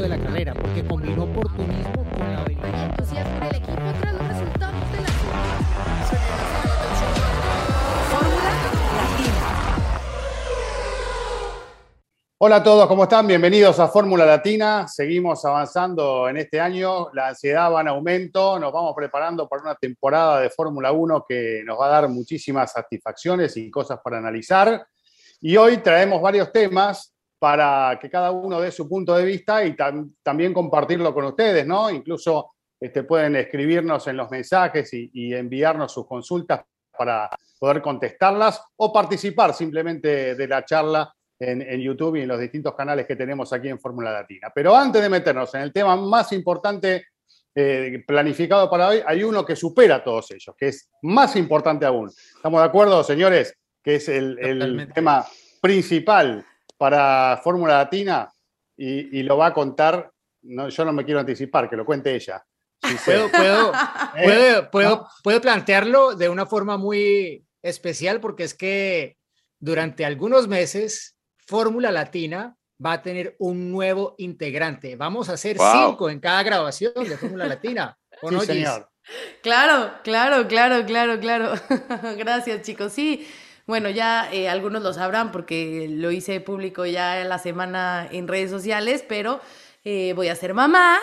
de la carrera, porque combinó oportunismo con la habilidad. entusiasmo en el equipo tras los resultados de la Fórmula Latina. Hola a todos, ¿cómo están? Bienvenidos a Fórmula Latina. Seguimos avanzando en este año. La ansiedad va en aumento. Nos vamos preparando para una temporada de Fórmula 1 que nos va a dar muchísimas satisfacciones y cosas para analizar. Y hoy traemos varios temas para que cada uno dé su punto de vista y tam- también compartirlo con ustedes, ¿no? Incluso este, pueden escribirnos en los mensajes y, y enviarnos sus consultas para poder contestarlas o participar simplemente de la charla en, en YouTube y en los distintos canales que tenemos aquí en Fórmula Latina. Pero antes de meternos en el tema más importante eh, planificado para hoy, hay uno que supera a todos ellos, que es más importante aún. ¿Estamos de acuerdo, señores? Que es el, tema principal para Fórmula Latina y, y lo va a contar, no, yo no me quiero anticipar, que lo cuente ella. Puedo, puedo, ¿Eh? puedo, puedo, ¿No? puedo plantearlo de una forma muy especial porque es que durante algunos meses Fórmula Latina va a tener un nuevo integrante. Vamos a hacer Wow. cinco en cada grabación de Fórmula Latina. ¿O Sí, señor. Claro, claro, claro, claro, claro. Gracias, chicos. Sí, bueno, ya eh, algunos lo sabrán porque lo hice público ya la semana en redes sociales, pero eh, voy a ser mamá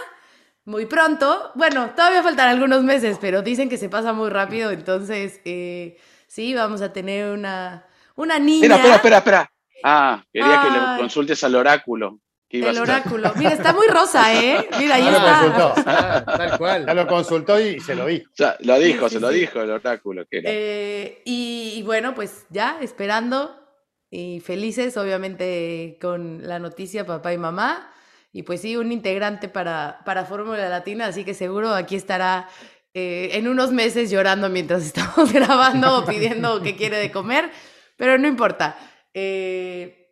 muy pronto. Bueno, todavía faltan algunos meses, pero dicen que se pasa muy rápido, entonces eh, sí, vamos a tener una, una niña. Espera, espera, espera, espera. Ah, quería que le consultes al oráculo. ¿Qué a El oráculo. Mira, está muy rosa, ¿eh? Mira, ahí Ya lo está. consultó. Ah, tal Ya cual. lo consultó y se lo dijo. Ya, lo dijo, Sí, se sí, lo sí. dijo el oráculo. Que era. Eh, y, y bueno, pues ya esperando y felices, obviamente, con la noticia papá y mamá. Y pues sí, un integrante para, para Fórmula Latina, así que seguro aquí estará eh, en unos meses llorando mientras estamos grabando o pidiendo que quiere de comer, pero no importa. Eh,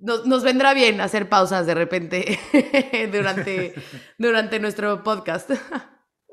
nos, nos vendrá bien hacer pausas de repente durante, durante nuestro podcast.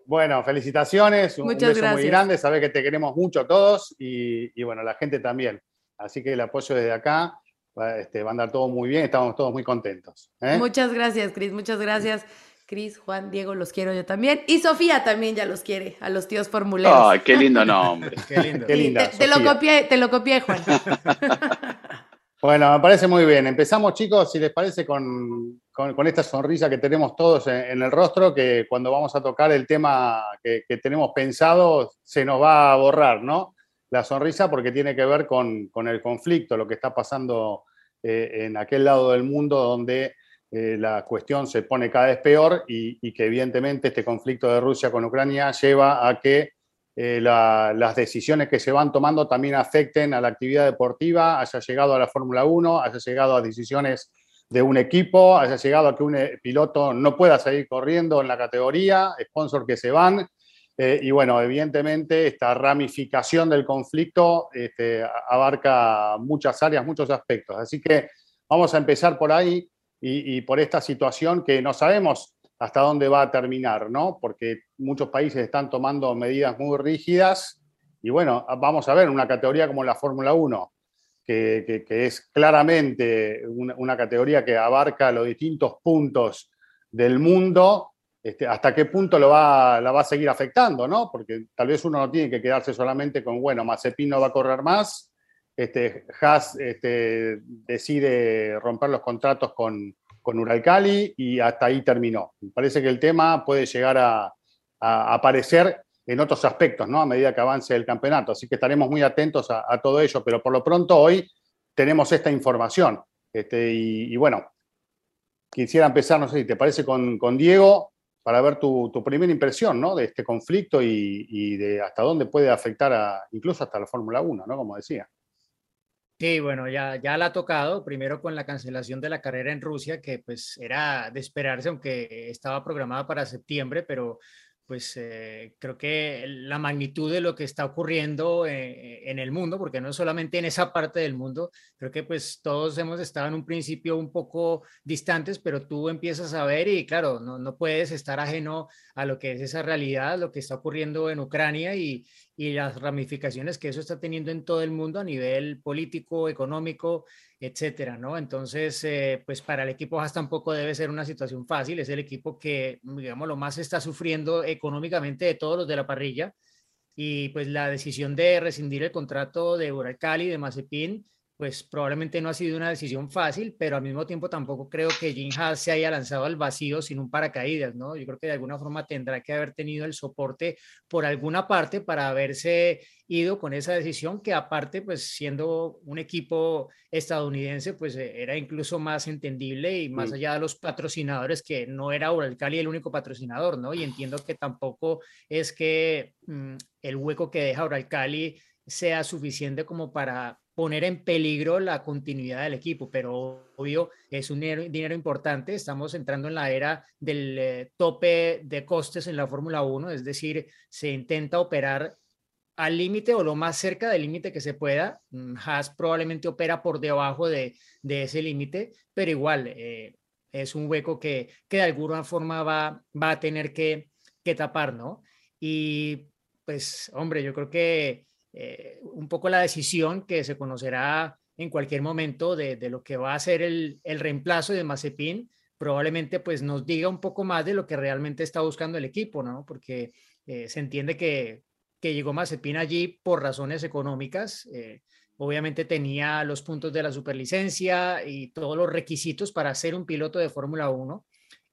Bueno, felicitaciones, un Muchas beso muy gracias. grande, sabés que te queremos mucho todos y, y bueno, la gente también. Así que el apoyo desde acá va, este, va a andar todo muy bien, estamos todos muy contentos. ¿eh? Muchas gracias, Cris, muchas gracias. Cris, Juan, Diego, los quiero yo también. Y Sofía también ya los quiere, a los tíos formuleros. Ay, qué lindo nombre. Qué lindo. Qué linda, te, te lo copié, te lo copié, Juan. Bueno, me parece muy bien. Empezamos, chicos, si les parece, con, con- esta sonrisa que tenemos todos en, el rostro, que cuando vamos a tocar el tema que, que tenemos pensado, se nos va a borrar, ¿no? La sonrisa porque tiene que ver con, con el conflicto, lo que está pasando eh, en aquel lado del mundo donde eh, la cuestión se pone cada vez peor y que evidentemente este conflicto de Rusia con Ucrania lleva a que eh, la- las decisiones que se van tomando también afecten a la actividad deportiva, haya llegado a la Fórmula 1, haya llegado a decisiones de un equipo, haya llegado a que un eh, piloto no pueda seguir corriendo en la categoría, sponsor que se van. eh, y bueno, evidentemente esta ramificación del conflicto este, abarca muchas áreas, muchos aspectos. Así que vamos a empezar por ahí y por esta situación que no sabemos hasta dónde va a terminar, ¿no? Porque muchos países están tomando medidas muy rígidas y bueno, vamos a ver una categoría como la Fórmula 1, que, es claramente una, una categoría que abarca los distintos puntos del mundo, este, hasta qué punto lo va, la va a seguir afectando, ¿no? Porque tal vez uno no tiene que quedarse solamente con, bueno, Mazepin no va a correr más, este, Haas este, decide romper los contratos con, con Uralcali y hasta ahí terminó. Me parece que el tema puede llegar a, aparecer en otros aspectos, ¿no? A medida que avance el campeonato. Así que estaremos muy atentos a, todo ello, pero por lo pronto hoy tenemos esta información. Este, y, bueno, quisiera empezar, no sé si te parece, con, Diego, para ver tu, primera impresión, ¿no? De este conflicto y, y de hasta dónde puede afectar a, incluso hasta la Fórmula 1, ¿no? Como decía. Sí, bueno, ya, ya la ha tocado, primero con la cancelación de la carrera en Rusia, que pues era de esperarse, aunque estaba programada para septiembre, pero pues eh, creo que la magnitud de lo que está ocurriendo eh, en el mundo, porque no solamente en esa parte del mundo, creo que pues todos hemos estado en un principio un poco distantes, pero tú empiezas a ver y claro, no, no puedes estar ajeno a lo que es esa realidad, lo que está ocurriendo en Ucrania y, y las ramificaciones que eso está teniendo en todo el mundo a nivel político, económico, etcétera, ¿no? Entonces, eh, pues para el equipo Haas tampoco debe ser una situación fácil, es el equipo que, digamos, lo más está sufriendo económicamente de todos los de la parrilla y pues la decisión de rescindir el contrato de Uralcali, de Mazepin, pues probablemente no ha sido una decisión fácil, pero al mismo tiempo tampoco creo que Jim Haas se haya lanzado al vacío sin un paracaídas, ¿no? Yo creo que de alguna forma tendrá que haber tenido el soporte por alguna parte para haberse ido con esa decisión, que aparte, pues siendo un equipo estadounidense, pues eh, era incluso más entendible y más allá de los patrocinadores, que no era Uralcali el único patrocinador, ¿no? Y entiendo que tampoco es que mm, el hueco que deja Uralcali sea suficiente como para poner en peligro la continuidad del equipo, pero obvio es un dinero, importante. Estamos entrando en la era del eh, tope de costes en la Fórmula 1, es decir, se intenta operar al límite o lo más cerca del límite que se pueda. Mm, Haas probablemente opera por debajo de, ese límite, pero igual eh, es un hueco que, que, de alguna forma va, va a tener que, que tapar, ¿no? Y pues, hombre, yo creo que eh, un poco la decisión que se conocerá en cualquier momento de, lo que va a ser el, reemplazo de Mazepin, probablemente pues nos diga un poco más de lo que realmente está buscando el equipo, ¿no? Porque eh, se entiende que, que, llegó Mazepin allí por razones económicas. Eh, obviamente tenía los puntos de la superlicencia y todos los requisitos para ser un piloto de Fórmula 1.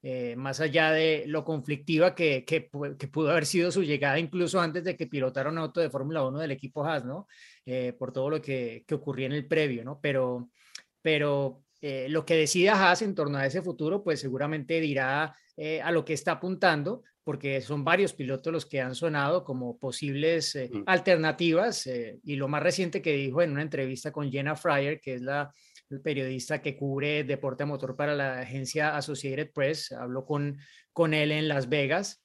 Eh, más allá de lo conflictiva que, que, pudo haber sido su llegada incluso antes de que pilotara un auto de Fórmula 1 del equipo Haas, ¿no? Eh, por todo lo que, que, ocurría en el previo, ¿no? Pero, pero eh, lo que decida Haas en torno a ese futuro, pues seguramente dirá a lo que está apuntando, porque son varios pilotos los que han sonado como posibles mm. alternativas. y lo más reciente que dijo en una entrevista con Jenna Fryer, que es la el periodista que cubre deporte a motor para la agencia Associated Press, habló con, con él en Las Vegas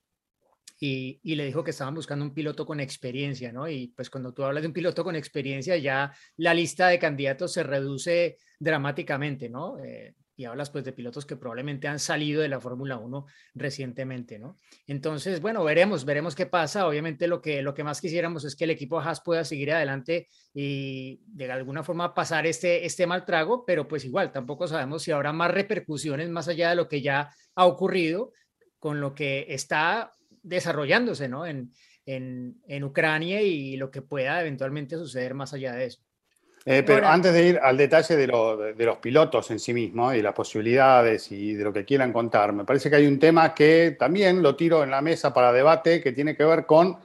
y, y, le dijo que estaban buscando un piloto con experiencia, ¿no? Y pues cuando tú hablas de un piloto con experiencia, ya la lista de candidatos se reduce dramáticamente, ¿no? Eh, y hablas pues de pilotos que probablemente han salido de la Fórmula 1 recientemente, ¿no? Entonces, bueno, veremos, veremos qué pasa. Obviamente lo que, lo que más quisiéramos es que el equipo Haas pueda seguir adelante y de alguna forma pasar este, este mal trago, pero pues igual tampoco sabemos si habrá más repercusiones más allá de lo que ya ha ocurrido con lo que está desarrollándose, ¿no? En, en, en Ucrania y lo que pueda eventualmente suceder más allá de eso. Eh, pero antes de ir al detalle de, los pilotos en sí mismos y las posibilidades y de lo que quieran contar, me parece que hay un tema que también lo tiro en la mesa para debate que tiene que ver con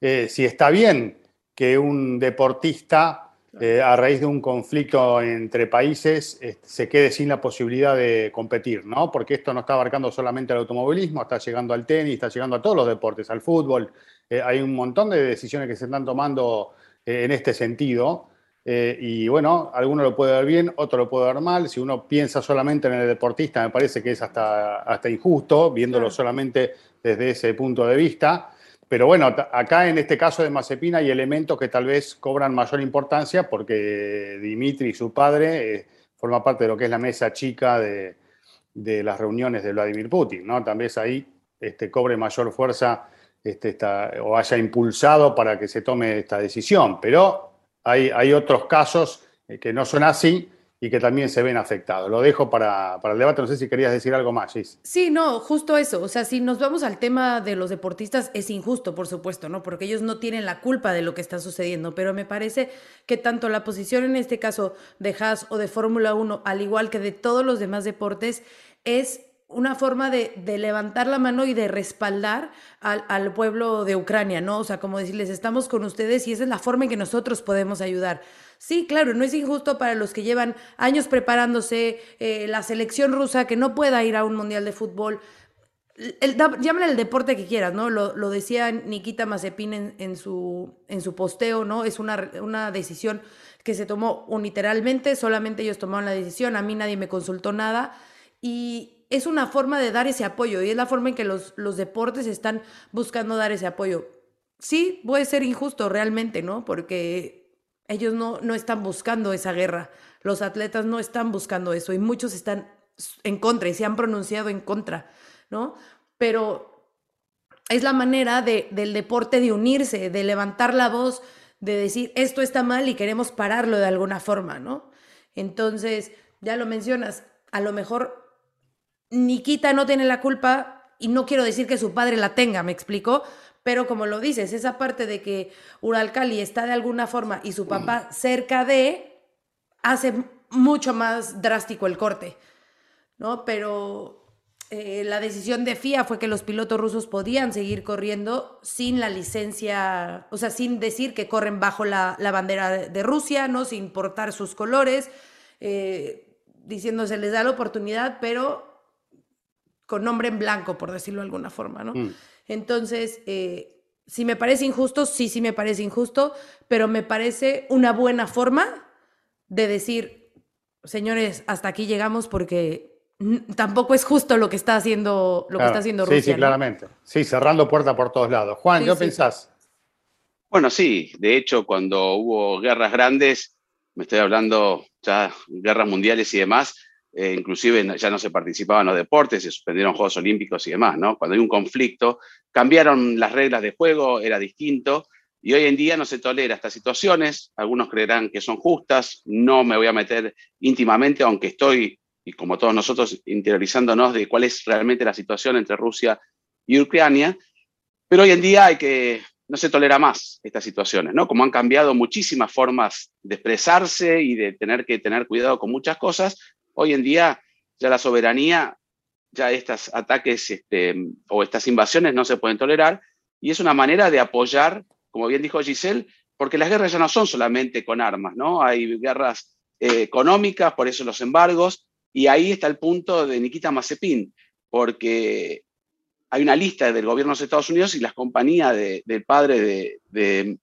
eh, si está bien que un deportista, eh, a raíz de un conflicto entre países, se quede sin la posibilidad de competir, ¿no? Porque esto no está abarcando solamente el automovilismo, está llegando al tenis, está llegando a todos los deportes, al fútbol. hay un montón de decisiones que se están tomando en este sentido. Eh, y bueno, alguno lo puede ver bien, otro lo puede ver mal. Si uno piensa solamente en el deportista, me parece que es hasta, hasta injusto, viéndolo solamente desde ese punto de vista. Pero bueno, acá en este caso de Mazepina hay elementos que tal vez cobran mayor importancia porque Dimitri, su padre, eh, forma parte de lo que es la mesa chica de, de las reuniones de Vladimir Putin, ¿no? Tal vez ahí este, cobre mayor fuerza este, o haya impulsado para que se tome esta decisión. Pero hay, otros casos eh, que no son así y que también se ven afectados. Lo dejo para, el debate. No sé si querías decir algo más, Gis. Sí, no, justo eso. O sea, si nos vamos al tema de los deportistas, es injusto, por supuesto, ¿no? Porque ellos no tienen la culpa de lo que está sucediendo. Pero me parece que tanto la posición en este caso de Haas o de Fórmula 1, al igual que de todos los demás deportes, es una forma de, levantar la mano y de respaldar al, pueblo de Ucrania, ¿no? O sea, como decirles, estamos con ustedes y esa es la forma en que nosotros podemos ayudar. Sí, claro, no es injusto para los que llevan años preparándose, eh, la selección rusa que no pueda ir a un mundial de fútbol. El, llámale el deporte que quieras, ¿no? Lo, decía Nikita Mazepin en, su, en su posteo, ¿no? Es una, una decisión que se tomó unilateralmente, solamente ellos tomaron la decisión, a mí nadie me consultó nada. Y, es una forma de dar ese apoyo y es la forma en que los, los deportes están buscando dar ese apoyo. Sí, puede ser injusto realmente, ¿no? Porque ellos no, no están buscando esa guerra, los atletas no están buscando eso y muchos están en contra y se han pronunciado en contra, ¿no? Pero es la manera de, del deporte de unirse, de levantar la voz, de decir esto está mal y queremos pararlo de alguna forma, ¿no? Entonces, ya lo mencionas, a lo mejor Nikita no tiene la culpa y no quiero decir que su padre la tenga, me explico, pero como lo dices, esa parte de que Uralcali está de alguna forma y su papá cerca de, hace mucho más drástico el corte, ¿no? Pero eh, la decisión de FIA fue que los pilotos rusos podían seguir corriendo sin la licencia, o sea, sin decir que corren bajo la, bandera de, Rusia, ¿no? Sin portar sus colores, eh, diciendo se les da la oportunidad, pero con nombre en blanco, por decirlo de alguna forma, ¿no? Mm. Entonces, eh, si me parece injusto, sí, sí me parece injusto, pero me parece una buena forma de decir, señores, hasta aquí llegamos porque tampoco es justo lo que está haciendo, lo que está haciendo Rusia. Sí, sí, claramente. Sí, cerrando puerta por todos lados. Juan, ¿qué pensás? Bueno, sí, de hecho, cuando hubo guerras grandes, me estoy hablando ya guerras mundiales y demás, eh, inclusive ya no se participaban en los deportes, se suspendieron Juegos Olímpicos y demás, ¿no? Cuando hay un conflicto, cambiaron las reglas de juego, era distinto, y hoy en día no se tolera estas situaciones, algunos creerán que son justas, no me voy a meter íntimamente, aunque estoy y como todos nosotros interiorizándonos de cuál es realmente la situación entre Rusia y Ucrania, pero hoy en día hay que, no se tolera más estas situaciones, ¿no? Como han cambiado muchísimas formas de expresarse y de tener que tener cuidado con muchas cosas, hoy en día ya la soberanía, ya estos ataques este, o estas invasiones no se pueden tolerar y es una manera de apoyar, como bien dijo Giselle, porque las guerras ya no son solamente con armas, ¿no? Hay guerras eh, económicas, por eso los embargos, y ahí está el punto de Nikita Mazepin, porque hay una lista del gobierno de Estados Unidos y las compañías del padre de,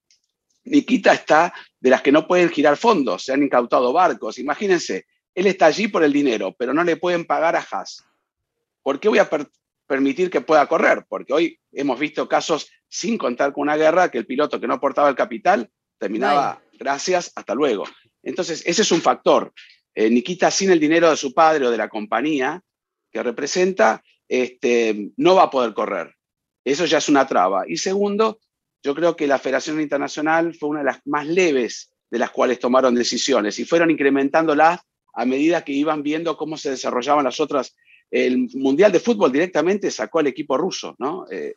Nikita está de las que no pueden girar fondos, se han incautado barcos. Imagínense, él está allí por el dinero, pero no le pueden pagar a Haas. ¿Por qué voy a permitir que pueda correr? Porque hoy hemos visto casos sin contar con una guerra que el piloto que no aportaba el capital terminaba, gracias, hasta luego. Entonces, ese es un factor. Eh, Nikita sin el dinero de su padre o de la compañía que representa, este, no va a poder correr. Eso ya es una traba. Y segundo, yo creo que la Federación Internacional fue una de las más leves de las cuales tomaron decisiones y fueron incrementándolas a medida que iban viendo cómo se desarrollaban las otras. El Mundial de Fútbol directamente sacó al equipo ruso, ¿no? Eh,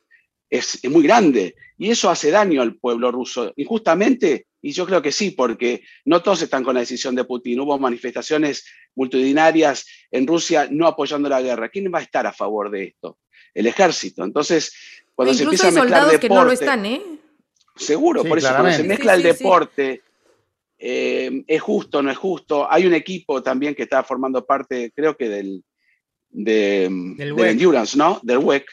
es, muy grande y eso hace daño al pueblo ruso. Injustamente, y yo creo que sí, porque no todos están con la decisión de Putin. Hubo manifestaciones multitudinarias en Rusia no apoyando la guerra. ¿Quién va a estar a favor de esto? El ejército. Entonces, cuando se empieza a mezclar deporte, que no lo están, ¿eh? Seguro, por eso cuando se mezcla el deporte, eh, es justo, no es justo. Hay un equipo también que está formando parte, creo que del, de, Endurance, ¿no? Del WEC,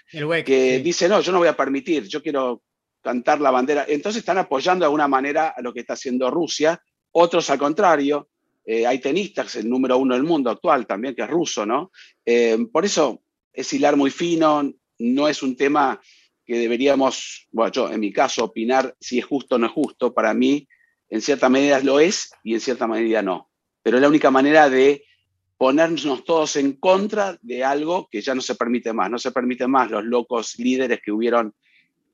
que dice, no, yo no voy a permitir, yo quiero cantar la bandera. Entonces están apoyando de alguna manera a lo que está haciendo Rusia, otros al contrario. Eh, hay tenistas, el número uno del mundo actual también, que es ruso, ¿no? Eh, por eso es hilar muy fino, no es un tema que deberíamos, bueno, yo en mi caso, opinar si es justo o no es justo. Para mí, en cierta medida lo es y en cierta medida no. Pero es la única manera de ponernos todos en contra de algo que ya no se permite más. No se permite más los locos líderes que hubieron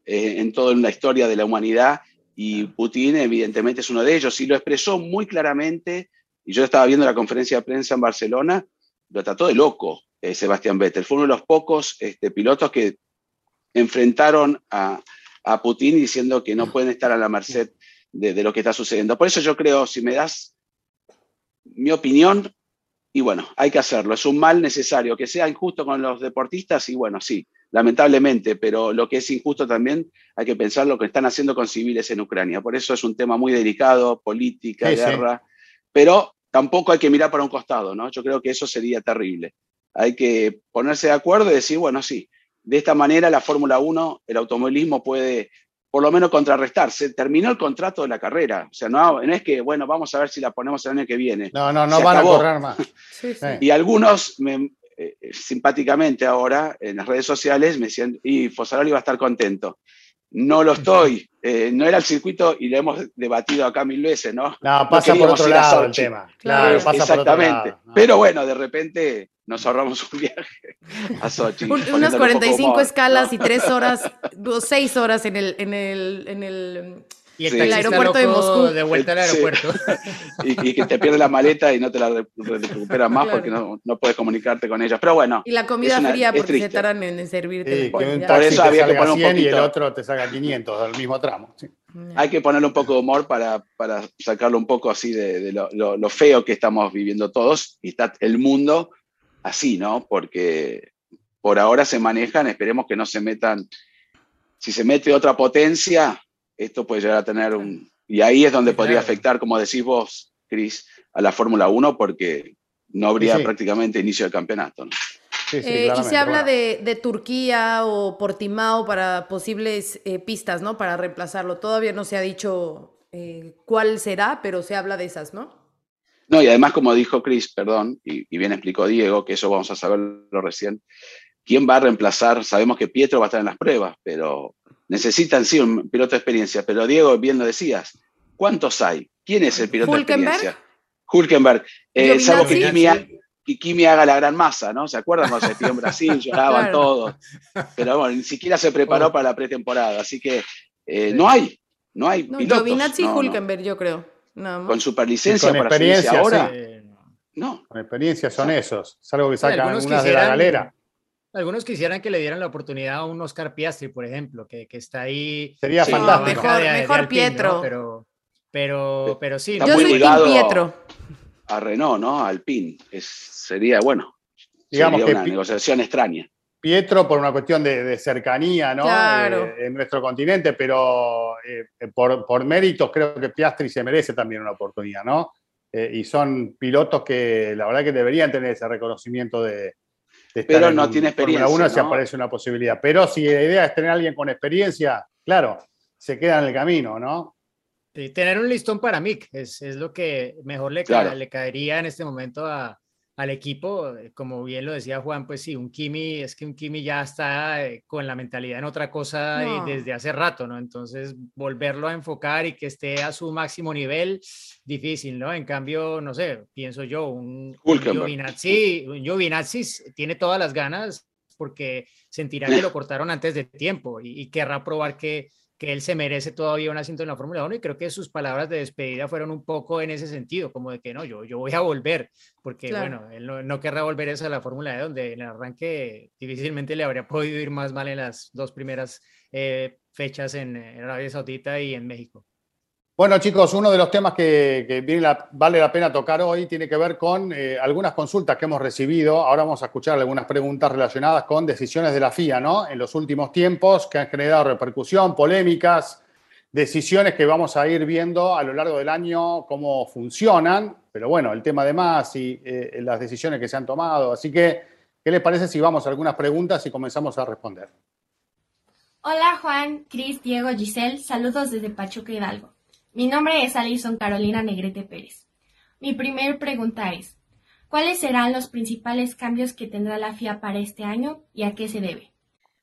eh, en toda la historia de la humanidad y Putin evidentemente es uno de ellos y lo expresó muy claramente. Y yo estaba viendo la conferencia de prensa en Barcelona, lo trató de loco eh, Sebastián Vettel. Fue uno de los pocos este, pilotos que enfrentaron a, a, Putin diciendo que no pueden estar a la merced de, de lo que está sucediendo. Por eso yo creo, si me das mi opinión, y bueno, hay que hacerlo. Es un mal necesario. Que sea injusto con los deportistas, y bueno, sí, lamentablemente, pero lo que es injusto también hay que pensar lo que están haciendo con civiles en Ucrania. Por eso es un tema muy delicado, política, guerra, pero tampoco hay que mirar para un costado, ¿no? Yo creo que eso sería terrible. Hay que ponerse de acuerdo y decir, bueno, sí, de esta manera la Fórmula 1, el automovilismo puede por lo menos contrarrestar. Se terminó el contrato de la carrera. O sea, no, es que, bueno, vamos a ver si la ponemos el año que viene. No, no, no van a correr más. Y algunos, eh, simpáticamente ahora, en las redes sociales, me decían, y Fosaroli va a estar contento. no lo estoy. Eh, no era el circuito y lo hemos debatido acá mil veces, ¿no? No, pasa por otro lado el tema. Claro, pasa Exactamente. Por otro lado. Pero bueno, de repente nos ahorramos un viaje a Sochi. unas 45 escalas y tres horas, seis horas en el, en el, en el y el, aeropuerto de Moscú. De vuelta al aeropuerto. y, que te pierde la maleta y no te la recuperas más porque no, no, puedes comunicarte con ellas. Pero bueno. Y la comida fría porque se tardan en servirte. Sí, que un Por eso había que poner un poquito. Y el otro te saca 500 del mismo tramo. Hay que ponerle un poco de humor para, para sacarlo un poco así de, de lo, lo, lo, feo que estamos viviendo todos. Y está el mundo así, ¿no? Porque por ahora se manejan, esperemos que no se metan. Si se mete otra potencia, esto puede llegar a tener un... Y ahí es donde podría afectar, como decís vos, Cris, a la Fórmula 1 porque no habría sí. prácticamente inicio del campeonato. ¿no? Sí, sí, eh, y se habla bueno. de, de, Turquía o Portimao para posibles eh, pistas, ¿no? Para reemplazarlo. Todavía no se ha dicho eh, cuál será, pero se habla de esas, ¿no? No, y además, como dijo Chris, perdón, y, y, bien explicó Diego, que eso vamos a saberlo recién, ¿quién va a reemplazar? Sabemos que Pietro va a estar en las pruebas, pero necesitan sí un piloto de experiencia, pero Diego, bien lo decías, ¿cuántos hay? ¿Quién es el piloto de experiencia? Hulkenberg. Eh, salvo que Kimi, que Kimi, haga la gran masa, ¿no? ¿Se acuerdan cuando se estuvo en Brasil? Lloraban claro. todos. Pero bueno, ni siquiera se preparó oh. para la pretemporada, así que eh, no hay, no hay no, pilotos. Giovinazzi no, y Hulkenberg, no. yo creo. No, con superlicencia, con experiencia ahora. Sí. No. Con experiencia son esos, salvo que sacan sí, unas de la galera. Algunos quisieran que le dieran la oportunidad a un Oscar Piastri, por ejemplo, que, que está ahí. Sería sí, fantástico. Mejor, de, mejor de Pietro. ¿no? Pero, pero, pero sí. Está Yo soy Team Pietro. A Renault, ¿no? Alpine. Es, sería, bueno, Digamos sería una que negociación extraña. Pietro por una cuestión de, de cercanía, ¿no? Claro. Eh, en nuestro continente, pero eh, por, por, méritos creo que Piastri se merece también una oportunidad, ¿no? Eh, y son pilotos que la verdad que deberían tener ese reconocimiento de, pero no tiene experiencia. Una ¿no? si aparece una posibilidad. Pero si la idea es tener a alguien con experiencia, claro, se queda en el camino, ¿no? Sí, tener un listón para Mick es, es lo que mejor le, claro. ca le caería en este momento a, al equipo. Como bien lo decía Juan, pues sí, un Kimi, es que un Kimi ya está eh, con la mentalidad en otra cosa no. y desde hace rato, ¿no? Entonces, volverlo a enfocar y que esté a su máximo nivel, difícil, ¿no? En cambio, no sé, pienso yo, un, un Giovinazzi, un Giovinazzi tiene todas las ganas porque sentirá que lo cortaron antes de tiempo y, y querrá probar que, que él se merece todavía un asiento en la Fórmula 1 y creo que sus palabras de despedida fueron un poco en ese sentido, como de que no, yo, yo voy a volver, porque claro. bueno, él no, no, querrá volver eso a la Fórmula E, donde en el arranque difícilmente le habría podido ir más mal en las dos primeras eh, fechas en, Arabia Saudita y en México. Bueno, chicos, uno de los temas que, vale la pena tocar hoy tiene que ver con eh, algunas consultas que hemos recibido. Ahora vamos a escuchar algunas preguntas relacionadas con decisiones de la FIA, ¿no? En los últimos tiempos que han generado repercusión, polémicas, decisiones que vamos a ir viendo a lo largo del año cómo funcionan. Pero bueno, el tema de más y eh, las decisiones que se han tomado. Así que, ¿qué les parece si vamos a algunas preguntas y comenzamos a responder? Hola Juan, Cris, Diego, Giselle. Saludos desde Pachuca Hidalgo. Mi nombre es Alison Carolina Negrete Pérez. Mi primer pregunta es, ¿cuáles serán los principales cambios que tendrá la FIA para este año y a qué se debe?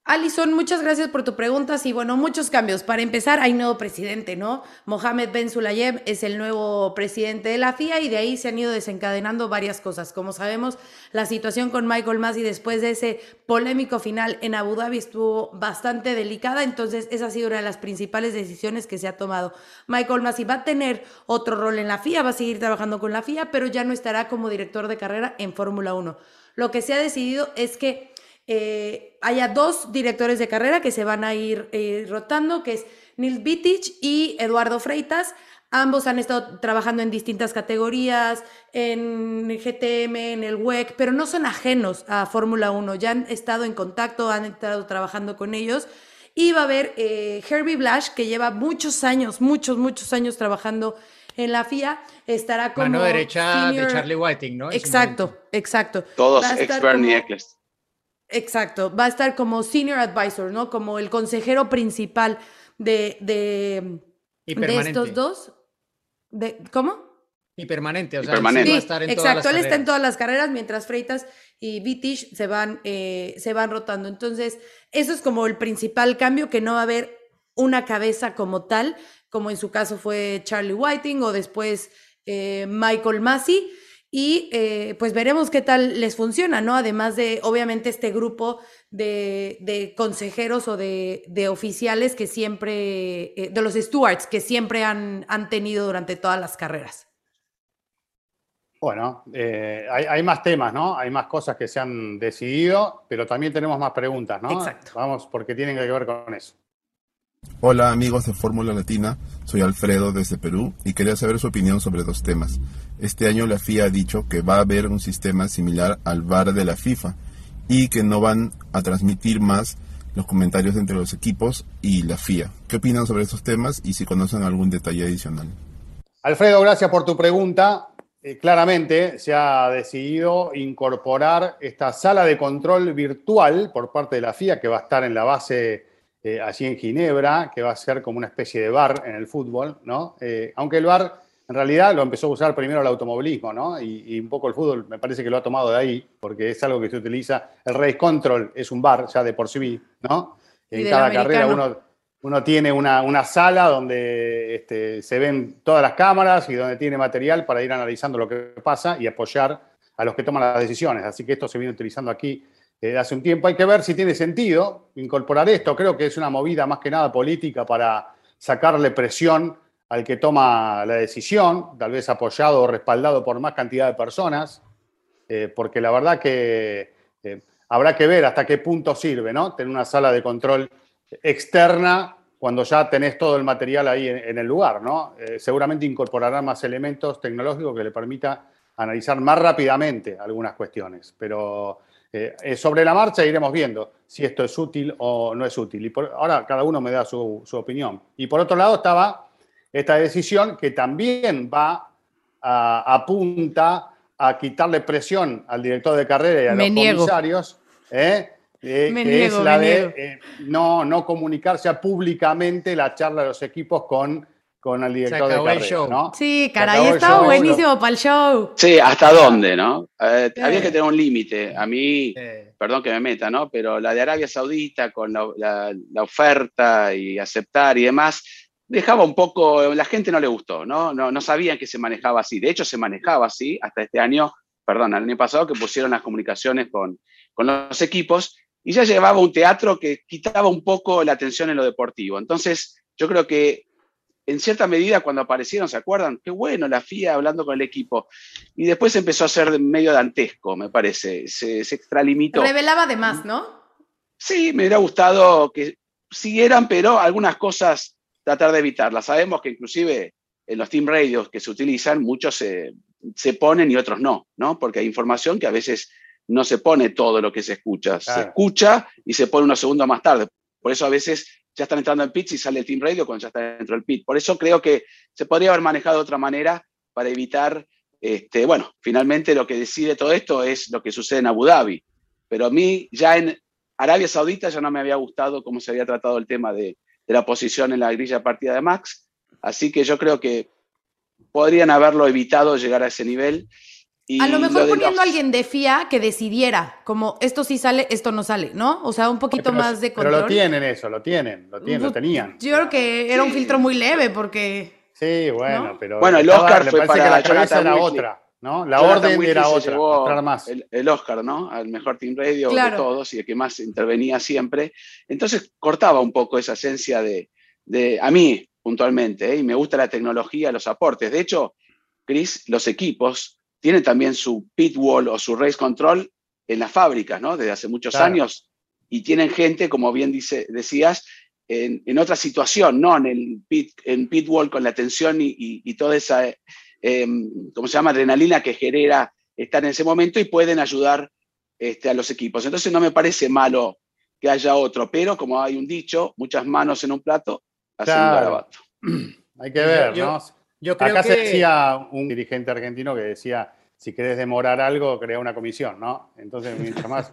Alison, muchas gracias por tu pregunta. Sí, bueno, muchos cambios. Para empezar, hay nuevo presidente, ¿no? Mohamed Ben Sulayem es el nuevo presidente de la FIA y de ahí se han ido desencadenando varias cosas. Como sabemos, la situación con Michael Masi después de ese polémico final en Abu Dhabi estuvo bastante delicada, entonces esa ha sido una de las principales decisiones que se ha tomado. Michael Masi va a tener otro rol en la FIA, va a seguir trabajando con la FIA, pero ya no estará como director de carrera en Fórmula 1. Lo que se ha decidido es que eh, haya dos directores de carrera que se van a ir eh, rotando, que es Nils Bittich y Eduardo Freitas. Ambos han estado trabajando en distintas categorías, en GTM, en el WEC, pero no son ajenos a Fórmula 1, ya han estado en contacto, han estado trabajando con ellos. Y va a haber eh, Herbie Blash, que lleva muchos años, muchos, muchos años trabajando en la FIA, estará como... Mano derecha senior... de Charlie Whiting, ¿no? Exacto, exacto. Todos ex Bernie Eccleston. Exacto, va a estar como senior advisor, ¿no? Como el consejero principal de, de, de estos dos. De, ¿Cómo? Y permanente, o sea, permanente. Sí, va a estar en exacto, todas él está en todas las carreras, mientras Freitas y Vitish se van, eh, se van rotando. Entonces, eso es como el principal cambio, que no va a haber una cabeza como tal, como en su caso fue Charlie Whiting o después eh, Michael Massey. Y eh, pues veremos qué tal les funciona, ¿no? Además de, obviamente, este grupo de, consejeros o de, oficiales que siempre, eh, de los stewards que siempre han, han tenido durante todas las carreras. Bueno, hay, hay, más temas, ¿no? Hay más cosas que se han decidido, pero también tenemos más preguntas, ¿no? Exacto. Vamos, porque tienen que ver con eso. Hola amigos de Fórmula Latina, soy Alfredo desde Perú y quería saber su opinión sobre dos temas. Este año la FIA ha dicho que va a haber un sistema similar al VAR de la FIFA y que no van a transmitir más los comentarios entre los equipos y la FIA. ¿Qué opinan sobre estos temas y si conocen algún detalle adicional? Alfredo, gracias por tu pregunta. Eh, claramente se ha decidido incorporar esta sala de control virtual por parte de la FIA que va a estar en la base eh, allí en Ginebra, que va a ser como una especie de bar en el fútbol, ¿no? Eh, aunque el bar en realidad lo empezó a usar primero el automovilismo, ¿no? Y, un poco el fútbol me parece que lo ha tomado de ahí, porque es algo que se utiliza. El race control es un bar ya de por sí, ¿no? En cada carrera uno, uno tiene una, una sala donde este, se ven todas las cámaras y donde tiene material para ir analizando lo que pasa y apoyar a los que toman las decisiones. Así que esto se viene utilizando aquí eh, hace un tiempo. Hay que ver si tiene sentido incorporar esto. Creo que es una movida más que nada política para sacarle presión al que toma la decisión, tal vez apoyado o respaldado por más cantidad de personas, eh, porque la verdad que eh, habrá que ver hasta qué punto sirve, ¿no? Tener una sala de control externa cuando ya tenés todo el material ahí en, el lugar, ¿no? seguramente incorporará más elementos tecnológicos que le permita analizar más rápidamente algunas cuestiones, pero eh, sobre la marcha iremos viendo si esto es útil o no es útil. Y ahora cada uno me da su, opinión. Y por otro lado estaba esta decisión que también va a, apunta a quitarle presión al director de carrera y a los comisarios. ¿eh? Eh, que es la de no, no comunicarse públicamente la charla de los equipos con con el director de carrera, ¿no? Sí, caray, estaba buenísimo para el show. Sí, ¿hasta dónde, no? Eh, había que tener un límite. A mí, perdón que me meta, ¿no? Pero la de Arabia Saudita con la, oferta y aceptar y demás, dejaba un poco, la gente no le gustó, ¿no? No, no sabían que se manejaba así. De hecho, se manejaba así hasta este año, perdón, el año pasado que pusieron las comunicaciones con, con los equipos y ya llevaba un teatro que quitaba un poco la atención en lo deportivo. Entonces, yo creo que en cierta medida cuando aparecieron, ¿se acuerdan? Qué bueno, la FIA hablando con el equipo. Y después empezó a ser medio dantesco, me parece. Se, se extralimitó. Revelaba además, ¿no? Sí, me hubiera gustado que siguieran, pero algunas cosas tratar de evitarlas. Sabemos que inclusive en los team radios que se utilizan, muchos se, se ponen y otros no, ¿no? Porque hay información que a veces no se pone todo lo que se escucha. Se escucha y se pone unos segundos más tarde. Por eso a veces ya están entrando en pits y sale el Team Radio cuando ya está dentro del pit. Por eso creo que se podría haber manejado de otra manera para evitar, este, bueno, finalmente lo que decide todo esto es lo que sucede en Abu Dhabi. Pero a mí ya en Arabia Saudita ya no me había gustado cómo se había tratado el tema de, de la posición en la grilla partida de Max. Así que yo creo que podrían haberlo evitado llegar a ese nivel a lo mejor poniendo a alguien de FIA que decidiera, como esto sí sale, esto no sale, ¿no? O sea, un poquito más de control. Pero lo tienen eso, lo tienen, lo tienen, lo tenían. Yo creo que era un filtro muy leve porque... Sí, bueno, pero... Bueno, el Oscar fue para que la cabeza era otra, ¿no? La orden era otra, más. El, Oscar, ¿no? Al mejor team radio de todos y el que más intervenía siempre. Entonces cortaba un poco esa esencia de, de a mí puntualmente, ¿eh? y me gusta la tecnología, los aportes. De hecho, Chris, los equipos tiene también su pit wall o su race control en las fábricas, ¿no? Desde hace muchos años. Y tienen gente, como bien dice, decías, en, otra situación, ¿no? En el pit, en pit wall con la tensión y, toda esa, em, ¿cómo se llama? Adrenalina que genera estar en ese momento y pueden ayudar este, a los equipos. Entonces no me parece malo que haya otro, pero como hay un dicho, muchas manos en un plato hacen un garabato. Hay que ver, ¿no? Yo creo Acá se decía un dirigente argentino que decía, si querés demorar algo, crea una comisión, ¿no? Entonces, mientras más...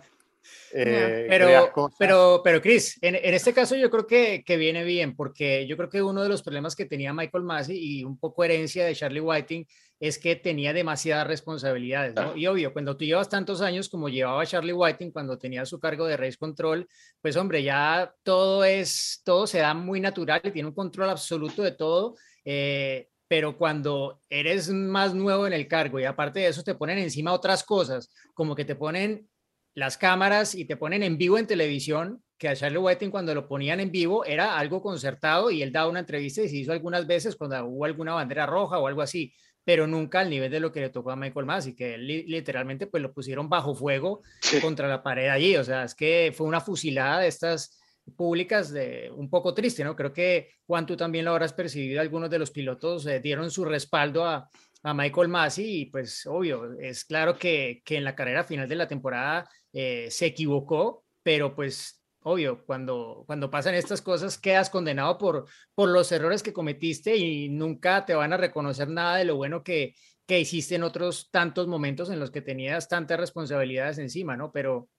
Eh, pero, pero, pero, Chris, en, en, este caso yo creo que, que, viene bien, porque yo creo que uno de los problemas que tenía Michael Massey y un poco herencia de Charlie Whiting es que tenía demasiadas responsabilidades, ¿no? Y obvio, cuando tú llevas tantos años como llevaba Charlie Whiting cuando tenía su cargo de race control, pues hombre, ya todo es, todo se da muy natural y tiene un control absoluto de todo. Eh, pero cuando eres más nuevo en el cargo y aparte de eso te ponen encima otras cosas, como que te ponen las cámaras y te ponen en vivo en televisión, que a Charlie Whiting cuando lo ponían en vivo era algo concertado y él daba una entrevista y se hizo algunas veces cuando hubo alguna bandera roja o algo así, pero nunca al nivel de lo que le tocó a Michael Masi, que literalmente pues lo pusieron bajo fuego contra la pared allí, o sea, es que fue una fusilada de estas públicas de un poco triste, ¿no? Creo que Juan, tú también lo habrás percibido, algunos de los pilotos eh, dieron su respaldo a, a Michael Masi y pues obvio, es claro que, que en la carrera final de la temporada eh, se equivocó, pero pues obvio, cuando, cuando pasan estas cosas quedas condenado por, por los errores que cometiste y nunca te van a reconocer nada de lo bueno que, que hiciste en otros tantos momentos en los que tenías tantas responsabilidades encima, ¿no? Pero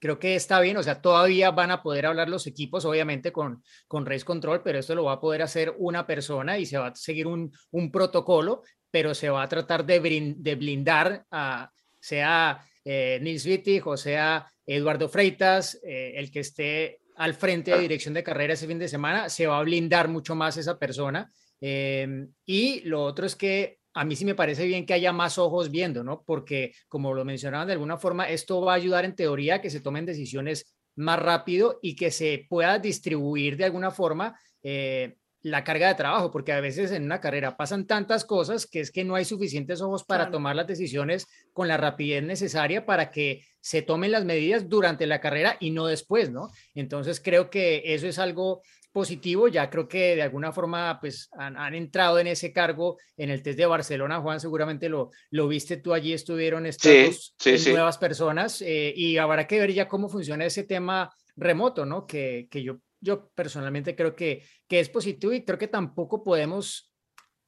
creo que está bien, o sea, todavía van a poder hablar los equipos, obviamente con, con Race Control, pero esto lo va a poder hacer una persona y se va a seguir un, un protocolo, pero se va a tratar de, de blindar a, sea eh, Nils Wittig o sea Eduardo Freitas, eh, el que esté al frente de dirección de carrera ese fin de semana, se va a blindar mucho más esa persona. Em, y lo otro es que a mí sí me parece bien que haya más ojos viendo, ¿no? Porque, como lo mencionaban de alguna forma, esto va a ayudar en teoría a que se tomen decisiones más rápido y que se pueda distribuir de alguna forma eh, la carga de trabajo, porque a veces en una carrera pasan tantas cosas que es que no hay suficientes ojos para tomar las decisiones con la rapidez necesaria para que se tomen las medidas durante la carrera y no después, ¿no? Entonces creo que eso es algo positivo, ya creo que de alguna forma pues han, entrado en ese cargo en el test de Barcelona, Juan, seguramente lo, lo viste tú allí, estuvieron estas nuevas personas eh, y habrá que ver ya cómo funciona ese tema remoto, ¿no? Que, que yo yo personalmente creo que, que es positivo y creo que tampoco podemos,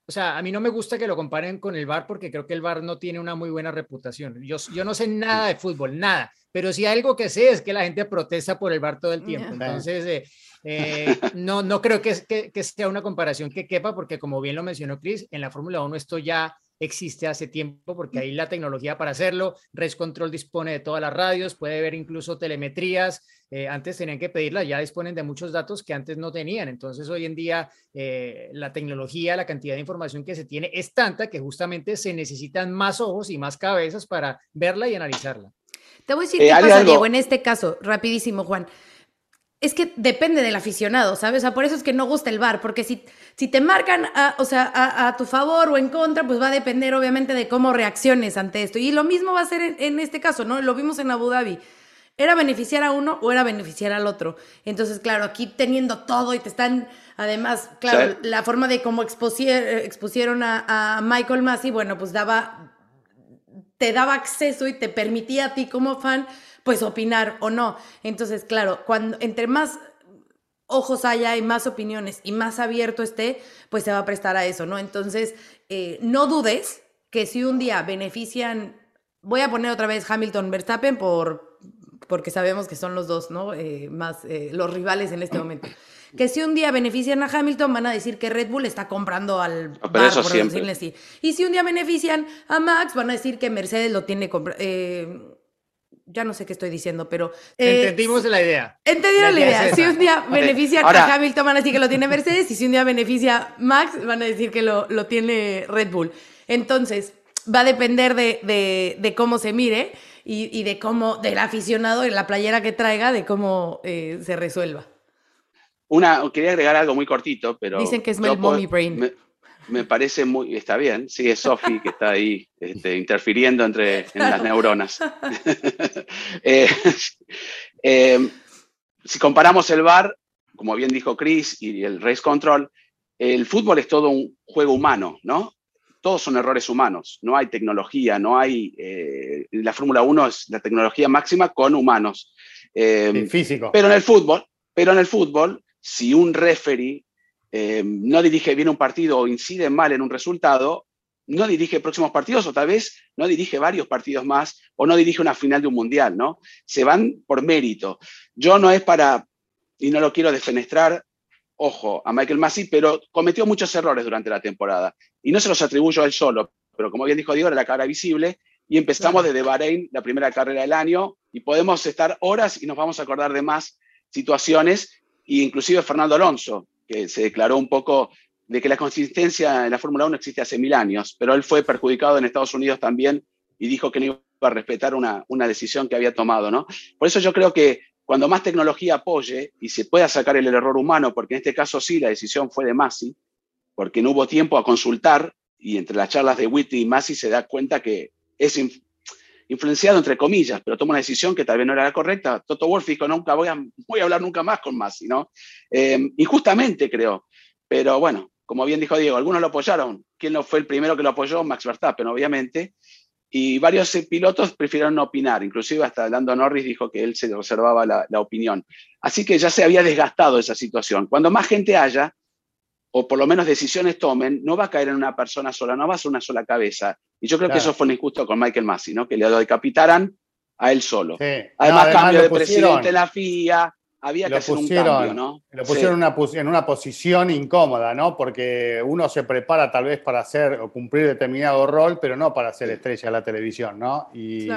o sea, a mí no me gusta que lo comparen con el VAR porque creo que el VAR no tiene una muy buena reputación. Yo, yo no sé nada de fútbol, nada, pero si algo que sé es que la gente protesta por el VAR todo el tiempo. Entonces, eh, eh, no, no creo que, que, que, sea una comparación que quepa porque como bien lo mencionó Chris, en la Fórmula 1 esto ya existe hace tiempo porque hay la tecnología para hacerlo. Race Control dispone de todas las radios, puede ver incluso telemetrías. Eh, antes tenían que pedirlas, ya disponen de muchos datos que antes no tenían. Entonces hoy en día eh, la tecnología, la cantidad de información que se tiene es tanta que justamente se necesitan más ojos y más cabezas para verla y analizarla. Te voy a decir eh, qué pasa, Diego, en este caso, rapidísimo, Juan es que depende del aficionado, ¿sabes? O sea, por eso es que no gusta el bar, porque si, si te marcan, a, o sea, a, tu favor o en contra, pues va a depender obviamente de cómo reacciones ante esto. Y lo mismo va a ser en, este caso, ¿no? Lo vimos en Abu Dhabi. ¿Era beneficiar a uno o era beneficiar al otro? Entonces, claro, aquí teniendo todo y te están, además, claro, la forma de cómo expusieron a, a Michael Massey, bueno, pues daba, te daba acceso y te permitía a ti como fan pues opinar o no. Entonces, claro, cuando entre más ojos haya y más opiniones y más abierto esté, pues se va a prestar a eso, ¿no? Entonces, eh, no dudes que si un día benefician, voy a poner otra vez Hamilton Verstappen por, porque sabemos que son los dos, ¿no? Eh, más eh, los rivales en este momento. Que si un día benefician a Hamilton, van a decir que Red Bull está comprando al bar, por decirle así. Y si un día benefician a Max, van a decir que Mercedes lo tiene comprado ya no sé qué estoy diciendo, pero... Eh, Entendimos la idea. Entendieron la, idea. Si un día beneficia a Hamilton, van a decir que lo tiene Mercedes, y si un día beneficia a Max, van a decir que lo, lo tiene Red Bull. Entonces, va a depender de, de, de cómo se mire y, y, de cómo, del aficionado, en la playera que traiga, de cómo eh, se resuelva. Una, quería agregar algo muy cortito, pero... Dicen que es el mommy brain me parece muy, está bien, sí, es Sofi que está ahí este, interfiriendo entre las neuronas. Eh, eh, si comparamos el VAR, como bien dijo Chris, y el Race Control, el fútbol es todo un juego humano, ¿no? Todos son errores humanos, no hay tecnología, no hay... Eh, la Fórmula 1 es la tecnología máxima con humanos. físico. Pero en el fútbol, pero en el fútbol, si un referee eh, no dirige bien un partido o incide mal en un resultado, no dirige próximos partidos o tal vez no dirige varios partidos más o no dirige una final de un mundial, ¿no? Se van por mérito. Yo no es para, y no lo quiero defenestrar, ojo, a Michael Massey, pero cometió muchos errores durante la temporada y no se los atribuyo a él solo, pero como bien dijo Diego, era la cara visible, y empezamos desde Bahrein, la primera carrera del año, y podemos estar horas y nos vamos a acordar de más situaciones, inclusive Fernando Alonso, que se declaró un poco de que la consistencia en la Fórmula 1 existe hace mil años, pero él fue perjudicado en Estados Unidos también y dijo que no iba a respetar una, una decisión que había tomado, ¿no? Por eso yo creo que cuando más tecnología apoye y se pueda sacar el error humano, porque en este caso sí, la decisión fue de Masi, porque no hubo tiempo a consultar y entre las charlas de Whitney y Masi se da cuenta que es influenciado entre comillas, pero toma una decisión que tal vez no era la correcta. Toto Wolff dijo, nunca voy a, hablar nunca más con Masi, ¿no? Eh, injustamente creo, pero bueno, como bien dijo Diego, algunos lo apoyaron. ¿Quién no fue el primero que lo apoyó? Max Verstappen, obviamente. Y varios eh, pilotos prefirieron no opinar, inclusive hasta Lando Norris dijo que él se reservaba la, opinión. Así que ya se había desgastado esa situación. Cuando más gente haya, o por lo menos decisiones tomen, no va a caer en una persona sola, no va a ser una sola cabeza. Y yo creo que eso fue un injusto con Michael Massey, ¿no? que le decapitaran a él solo. Además, cambio de presidente de la FIA, había que hacer un cambio, ¿no? Lo pusieron en una posición incómoda, ¿no? Porque uno se prepara tal vez para hacer o cumplir determinado rol, pero no para ser estrella de la televisión, ¿no? Y,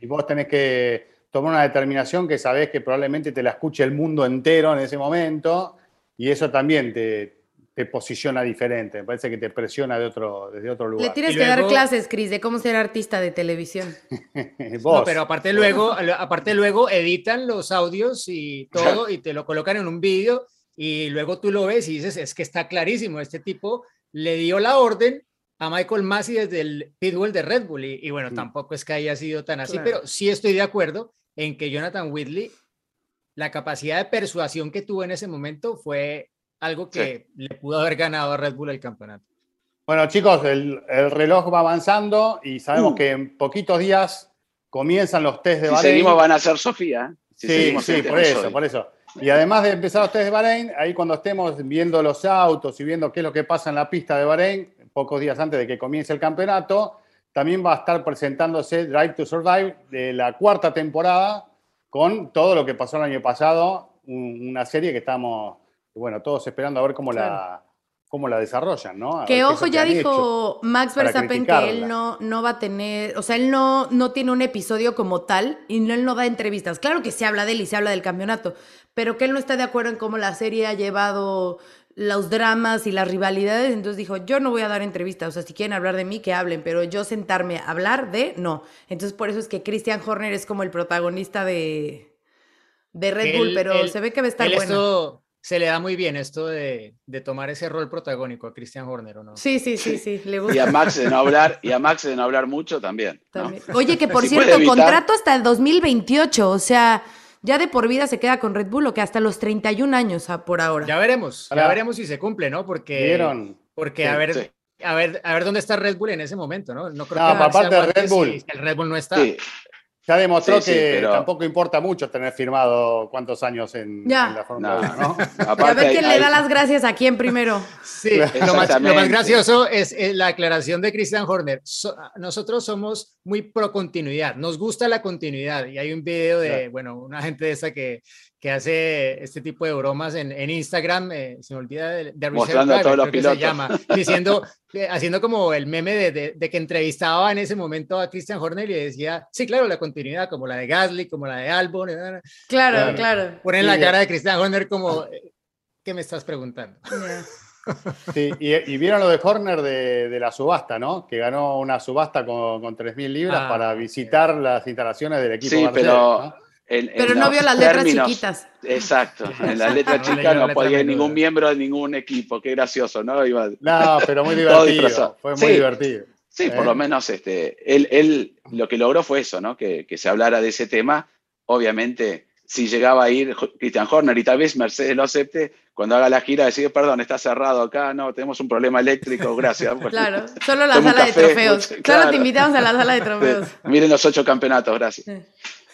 y vos tenés que tomar una determinación que sabés que probablemente te la escuche el mundo entero en ese momento, y eso también te, te posiciona diferente, me parece que te presiona de otro, desde otro lugar. Le tienes que dar clases, Cris, de cómo ser artista de televisión. No, pero aparte luego, aparte luego editan los audios y todo y te lo colocan en un vídeo y luego tú lo ves y dices, es que está clarísimo, este tipo le dio la orden a Michael Massey desde el pitbull de Red Bull y, bueno, mm. tampoco es que haya sido tan así, pero sí estoy de acuerdo en que Jonathan Whitley, la capacidad de persuasión que tuvo en ese momento fue algo que le pudo haber ganado a Red Bull el campeonato. Bueno, chicos, el, reloj va avanzando y sabemos uh. que en poquitos días comienzan los test de si seguimos van a ser Sofía. sí, sí, por eso, por eso. Y además de empezar los test de Bahrein, ahí cuando estemos viendo los autos y viendo qué es lo que pasa en la pista de Bahrein, pocos días antes de que comience el campeonato, también va a estar presentándose Drive to Survive de la cuarta temporada con todo lo que pasó el año pasado, una serie que estamos bueno, todos esperando a ver cómo la cómo la desarrollan, ¿no? que ojo, ya dijo Max Verstappen que él no, no va a tener, o sea, él no, no tiene un episodio como tal y no, él no da entrevistas. Claro que se habla de él y se habla del campeonato, pero que él no está de acuerdo en cómo la serie ha llevado los dramas y las rivalidades, entonces dijo, yo no voy a dar entrevistas, o sea, si quieren hablar de mí, que hablen, pero yo sentarme a hablar de, no. Entonces por eso es que Christian Horner es como el protagonista de, de Red Bull, pero se ve que va a estar bueno se le da muy bien esto de, tomar ese rol protagónico a Christian Horner, ¿o no? Sí, sí, sí, sí, le gusta. Y a Max de no hablar, y a Max de no hablar mucho también. Oye, que por cierto, contrato hasta el 2028, o sea, ya de por vida se queda con Red Bull, o que hasta los 31 años por ahora. Ya veremos, ya veremos si se cumple, ¿no? Porque, porque a ver, a ver, a ver dónde está Red Bull en ese momento, ¿no? No creo que aparte de Red Bull. el Red Bull no está. Ya demostró que tampoco importa mucho tener firmado cuántos años en, la Fórmula 1, ¿no? a ver quién le da las gracias a quién primero. Sí, lo más, gracioso es, la aclaración de Christian Horner. nosotros somos muy pro continuidad, nos gusta la continuidad. Y hay un video de, bueno, una gente de esa que, que hace este tipo de bromas en, en Instagram, eh, se me olvida de, de Mostrando a todos los pilotos. Se llama, diciendo, eh, haciendo como el meme de, de, que entrevistaba en ese momento a Christian Horner y decía, sí, claro, la continuidad, como la de Gasly, como la de Albon. Claro, claro. Ponen la cara de Christian Horner como, ¿qué me estás preguntando? Sí, y, vieron lo de Horner de, de, la subasta, ¿no? Que ganó una subasta con, con 3.000 libras ah, para visitar las instalaciones del equipo. Sí, pero pero no vio las letras chiquitas. Exacto, en las letras chicas no, podía ir ningún miembro de ningún equipo, qué gracioso, ¿no? no, pero muy divertido, fue muy divertido. Sí, por lo ¿Eh? menos este, él, él lo que logró fue eso, ¿no? Que, que, se hablara de ese tema. Obviamente, si llegaba a ir Christian Horner y tal vez Mercedes lo acepte, cuando haga la gira decir, perdón, está cerrado acá, no, tenemos un problema eléctrico, gracias. claro, solo la sala de trofeos. Solo te invitamos a la sala de trofeos. Miren los ocho campeonatos, gracias.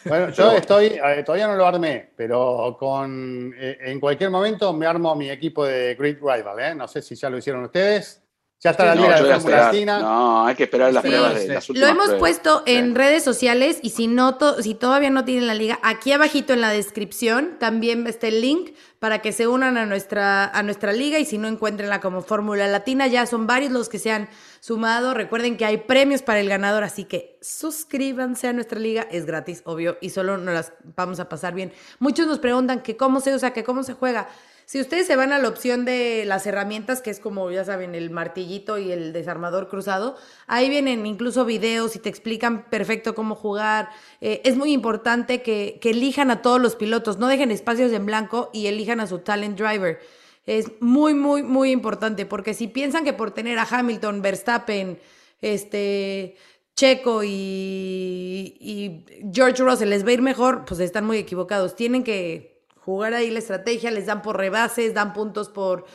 Bueno, yo estoy, todavía no lo armé, pero con, eh, en cualquier momento me armo mi equipo de Great Rival. ¿eh? No sé si ya lo hicieron ustedes. Ya está la No, liga yo de Fórmula. Latina. No, hay que esperar las Sí, pruebas de las Lo últimas hemos pruebas. puesto Sí. en redes sociales y si no, to- si todavía no tienen la liga, aquí abajito en la descripción también está el link para que se unan a nuestra, a nuestra liga y si no encuentrenla como Fórmula Latina, ya son varios los que se han sumado. Recuerden que hay premios para el ganador, así que suscríbanse a nuestra liga, es gratis, obvio, y solo nos las vamos a pasar bien. Muchos nos preguntan que cómo se usa, que cómo se juega. Si ustedes se van a la opción de las herramientas, que es como, ya saben, el martillito y el desarmador cruzado, ahí vienen incluso videos y te explican perfecto cómo jugar. Eh, es muy importante que, que elijan a todos los pilotos, no dejen espacios en blanco y elijan a su talent driver. Es muy, muy, muy importante, porque si piensan que por tener a Hamilton, Verstappen, este, Checo y, y George Russell les va a ir mejor, pues están muy equivocados. Tienen que jugar ahí la estrategia, les dan por rebases, dan puntos por,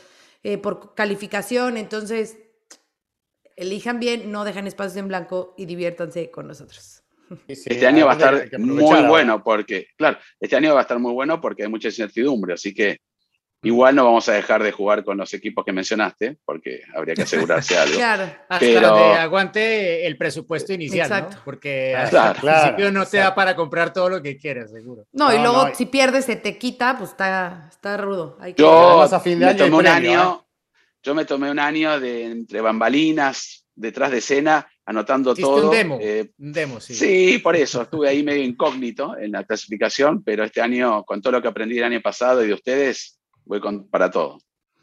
eh, por calificación, entonces elijan bien, no dejan espacios en blanco y diviértanse con nosotros. Sí, sí, Este año va a estar muy bueno porque, claro, este año va a estar muy bueno porque hay mucha incertidumbre, así que igual no vamos a dejar de jugar con los equipos que mencionaste porque habría que asegurarse algo. Claro. Hasta Pero- donde aguante el presupuesto inicial, Exacto. ¿no? Porque Claro, al claro, principio no te da exacto. para comprar todo lo que quieras, seguro. No, y No, luego no. si pierdes se te quita, pues está, está rudo. Hay que- Yo a fin de me año tomé un premio, ¿eh? año, yo me tomé un año de entre bambalinas, detrás de escena, anotando Hiciste todo. un demo. eh, Un demo, sí. Sí, por eso, estuve ahí medio incógnito en la clasificación, pero este año, con todo lo que aprendí el año pasado y de ustedes, voy con, para todo.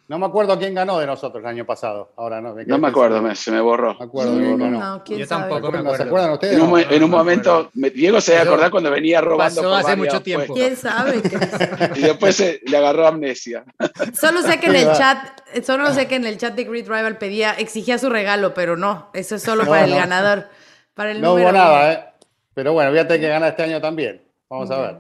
No me acuerdo quién ganó de nosotros el año pasado. Ahora no. quedé No me acuerdo, me- se me borró. No me acuerdo quién ganó. No, quién Yo sabe. tampoco me ¿Se acuerdo. acuerdan ustedes? En un, mo- No. en un no me momento, me- Diego se debe acordar cuando venía robando pasó hace mucho tiempo. puestos. ¿Quién sabe? Y después se, le agarró amnesia. Solo sé que en Sí, el chat, solo sé que en el chat de Grid Rival pedía, exigía su regalo, pero no, eso es solo No, para el ganador. Para el No número hubo nada, ¿eh? Pero bueno, voy a tener que ganar este año también. Vamos a ver.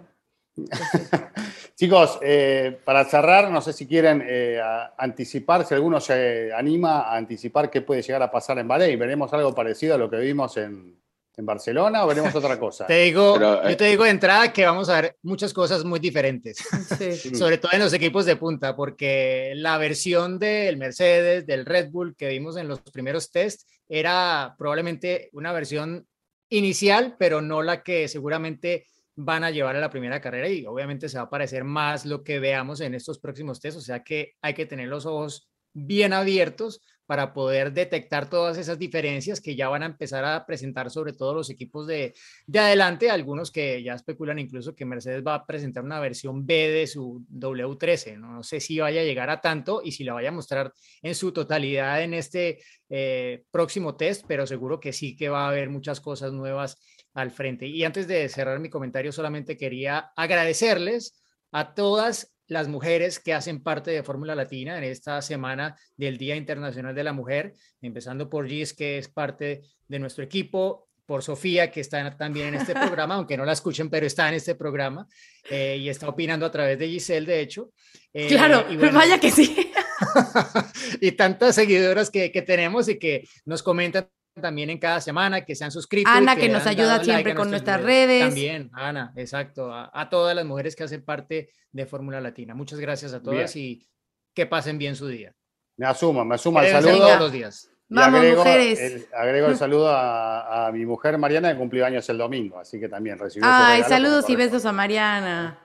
Chicos, eh, para cerrar, no sé si quieren eh, anticipar, si alguno se anima a anticipar qué puede llegar a pasar en Bahrein. ¿Veremos algo parecido a lo que vimos en, en Barcelona o veremos otra cosa? Te digo, Pero, eh, yo te digo de entrada que vamos a ver muchas cosas muy diferentes, Sí. sobre todo en los equipos de punta, porque la versión del Mercedes, del Red Bull que vimos en los primeros test era probablemente una versión inicial, pero no la que seguramente van a llevar a la primera carrera y obviamente se va a parecer más lo que veamos en estos próximos test, o sea que hay que tener los ojos bien abiertos para poder detectar todas esas diferencias que ya van a empezar a presentar sobre todo los equipos de, de adelante, algunos que ya especulan incluso que Mercedes va a presentar una versión B de su W13, no, No sé si vaya a llegar a tanto y si la vaya a mostrar en su totalidad en este eh, próximo test, pero seguro que sí que va a haber muchas cosas nuevas al frente. Y antes de cerrar mi comentario, solamente quería agradecerles a todas las mujeres que hacen parte de Fórmula Latina en esta semana del Día Internacional de la Mujer, empezando por Gis, que es parte de nuestro equipo, por Sofía, que está también en este programa, aunque no la escuchen, pero está en este programa eh, y está opinando a través de Giselle, de hecho. Eh, Claro, y bueno, vaya que sí. y tantas seguidoras que, que tenemos y que nos comentan también en cada semana, que se han suscrito. Ana, que nos han ayuda like siempre a con nuestras videos. redes. También, Ana, exacto. A, a todas las mujeres que hacen parte de Fórmula Latina. Muchas gracias a todas y que pasen bien su día. Me asumo, me Que deben ser saludo. todos los días. Vamos, agrego mujeres. el- agrego el saludo a, a mi mujer Mariana, que cumplió años el domingo, así que también recibió Ay, saludos y besos a Mariana.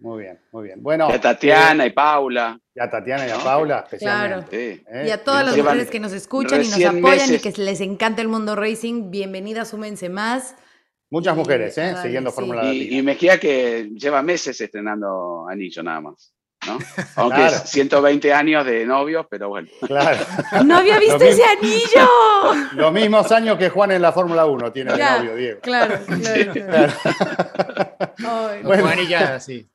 Muy bien, muy bien. Bueno, Y a Tatiana y Paula. y a Tatiana y a. Paula, especialmente. Sí. ¿eh? Y a todas las mujeres que nos escuchan y nos apoyan y que les encanta el mundo racing, bienvenidas, súmense más. Muchas mujeres, ¿eh? Ay, Siguiendo sí. Fórmula Y, y Mejía que lleva meses estrenando anillo nada más, ¿no? Aunque Claro. es 120 años de novios, pero bueno. Claro. ¡No había visto ese anillo! Los mismos años que Juan en la Fórmula 1 tiene de novio, Diego. Claro, claro, claro. Ay, Con Bueno. Juan y ya, sí.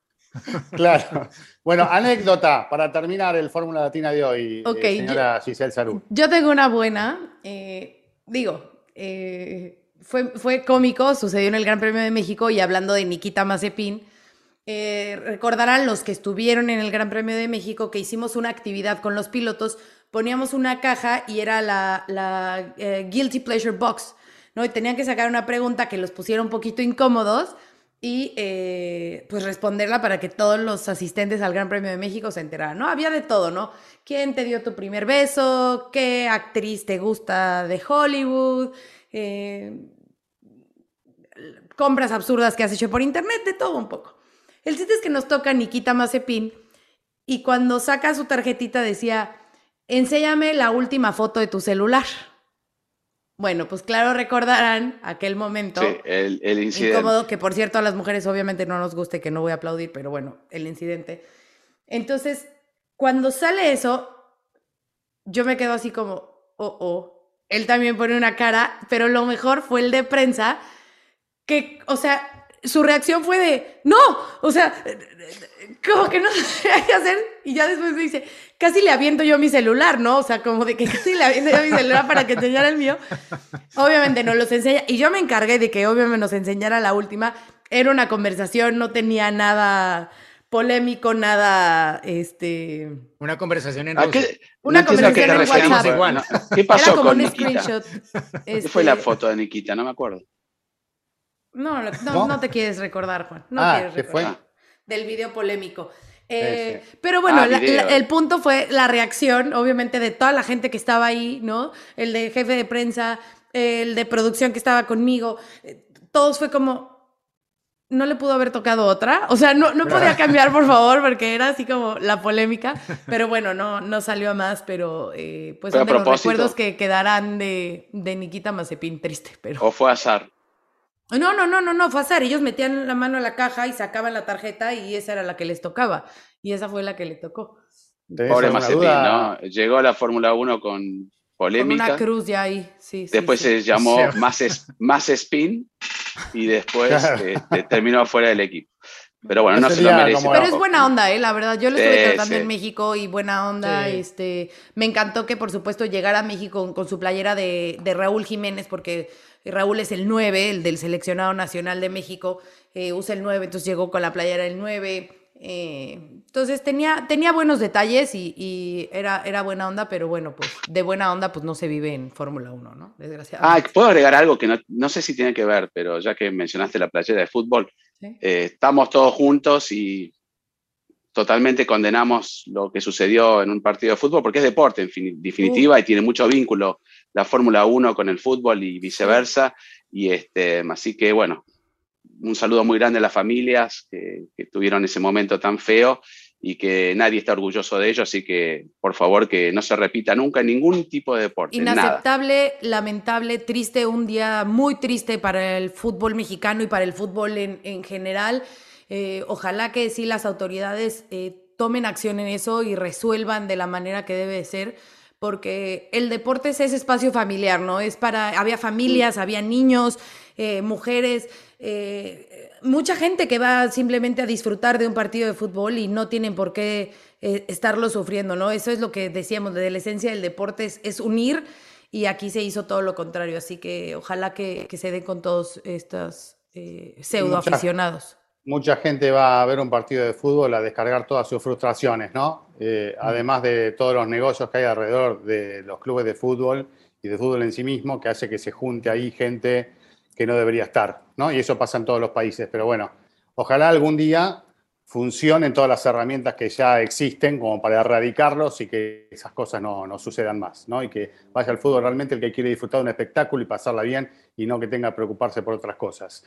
Claro. Bueno, anécdota para terminar el Fórmula Latina de hoy, eh, señora Giselle Sarú. Yo tengo una buena. eh, digo, eh, fue, fue cómico, sucedió en el Gran Premio de México y hablando de Nikita Mazepin, eh, recordarán los que estuvieron en el Gran Premio de México que hicimos una actividad con los pilotos, poníamos una caja y era la, la, Guilty Pleasure Box, ¿no? Y tenían que sacar una pregunta que los pusiera un poquito incómodos y eh, pues responderla para que todos los asistentes al Gran Premio de México se enteraran, ¿no? Había de todo, ¿no? ¿Quién te dio tu primer beso? ¿Qué actriz te gusta de Hollywood? Eh, compras absurdas que has hecho por internet, de todo un poco. El chiste es que nos toca Nikita Mazepin y cuando saca su tarjetita decía, enséñame la última foto de tu celular. Bueno, pues claro, recordarán aquel momento. Sí, el, el incidente. Incómodo, que por cierto a las mujeres obviamente no nos guste, que no voy a aplaudir, pero bueno, el incidente. Entonces, cuando sale eso, yo me quedo así como, oh, oh. Él también pone una cara, pero lo mejor fue el de prensa, que, o sea, su reacción fue de, no, o sea, como que no sabía qué hacer. Y ya después dice, casi le aviento yo mi celular, ¿no? O sea, como de que casi le aviento yo mi celular para que enseñara el mío. Obviamente no los enseña. Y yo me encargué de que obviamente nos enseñara la última. Era una conversación, no tenía nada polémico, nada, este... Una conversación en ¿A qué- Una no conversación en WhatsApp. bueno, ¿Qué pasó Era como con un Nikita? screenshot. ¿Qué fue la este, foto de Nikita? No me acuerdo. No, no, ¿No? no te quieres recordar, Juan. No Ah, quieres ¿qué fue? recordar. Del video polémico. Eh. Pero bueno, Ah, la- video. la- el punto fue la reacción, obviamente, de toda la gente que estaba ahí, ¿no? El de jefe de prensa, el de producción que estaba conmigo. eh, Todos fue como. No le pudo haber tocado otra. O sea, no, no podía cambiar, por favor, porque era así como la polémica. Pero bueno, no, no salió a más, pero eh, pues son de los recuerdos que quedarán de, de Nikita Mazepin, triste, pero. ¿O fue azar? No, no, no, no, no, fue azar. Ellos metían la mano a la caja y sacaban la tarjeta y esa era la que les tocaba. Y esa fue la que le tocó. ¿Tenés Pobre duda? ¿no? Llegó a la Fórmula 1 con Con polémica. una cruz ya ahí, sí. Después sí. se llamó Sí. más, es- más Spin y después Claro. este, terminó fuera del equipo. Pero bueno, no se lo merece. Pero es buena onda, ¿eh? La verdad, yo lo estuve Sí, tratando sí. en México y buena onda. Sí. Este, me encantó que, por supuesto, llegara a México con, con su playera de, de Raúl Jiménez, porque Raúl es el 9, el del seleccionado nacional de México, eh, usa el 9, entonces llegó con la playera del 9. eh, entonces tenía, tenía buenos detalles y, y era, era buena onda, pero bueno, pues de buena onda pues no se vive en Fórmula 1, ¿no? Ah, Desgraciadamente. puedo agregar algo que no, no sé si tiene que ver, pero ya que mencionaste la playera de fútbol, ¿sí? eh, estamos todos juntos y totalmente condenamos lo que sucedió en un partido de fútbol, porque es deporte en fin- definitiva y tiene mucho vínculo la Fórmula 1 con el fútbol y viceversa. Y este, así que bueno, un saludo muy grande a las familias que, que tuvieron ese momento tan feo y que nadie está orgulloso de ello, así que por favor que no se repita nunca ningún tipo de deporte, nada. Inaceptable, lamentable, triste, un día muy triste para el fútbol mexicano y para el fútbol en, en general. Eh, ojalá que sí las autoridades eh, tomen acción en eso y resuelvan de la manera que debe de ser, porque el deporte es ese espacio familiar, ¿no? Es para, había familias, había niños, eh, mujeres, eh, mucha gente que va simplemente a disfrutar de un partido de fútbol y no tienen por qué eh, estarlo sufriendo, ¿no? Eso es lo que decíamos, de la esencia del deporte es, es unir y aquí se hizo todo lo contrario, así que ojalá que, que se den con todos estos pseudo aficionados. Mucha gente va a ver un partido de fútbol a descargar todas sus frustraciones, ¿no? Eh, además de todos los negocios que hay alrededor de los clubes de fútbol y de fútbol en sí mismo, que hace que se junte ahí gente que no debería estar, ¿no? Y eso pasa en todos los países. Pero bueno, ojalá algún día funcionen todas las herramientas que ya existen como para erradicarlos y que esas cosas no, no sucedan más, ¿no? Y que vaya al fútbol realmente el que quiere disfrutar de un espectáculo y pasarla bien y no que tenga que preocuparse por otras cosas.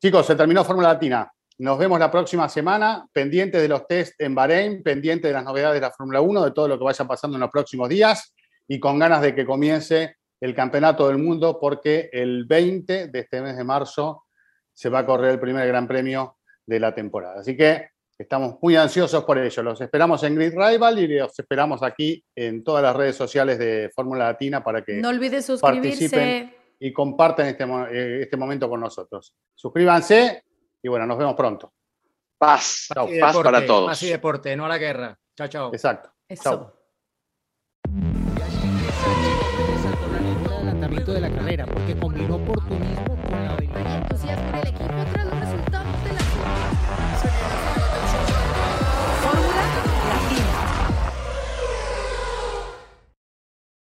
Chicos, se terminó Fórmula Latina. Nos vemos la próxima semana, pendientes de los test en Bahrein, pendientes de las novedades de la Fórmula 1, de todo lo que vaya pasando en los próximos días y con ganas de que comience el Campeonato del Mundo porque el 20 de este mes de marzo se va a correr el primer Gran Premio de la temporada. Así que estamos muy ansiosos por ello. Los esperamos en Grid Rival y los esperamos aquí en todas las redes sociales de Fórmula Latina para que No olvides suscribirse. participen. Y compartan este, eh, este momento con nosotros. Suscríbanse y bueno, nos vemos pronto. Paz, paz deporte, para todos. Paz y deporte, no a la guerra. Chao, chao. Exacto. Eso. Chao.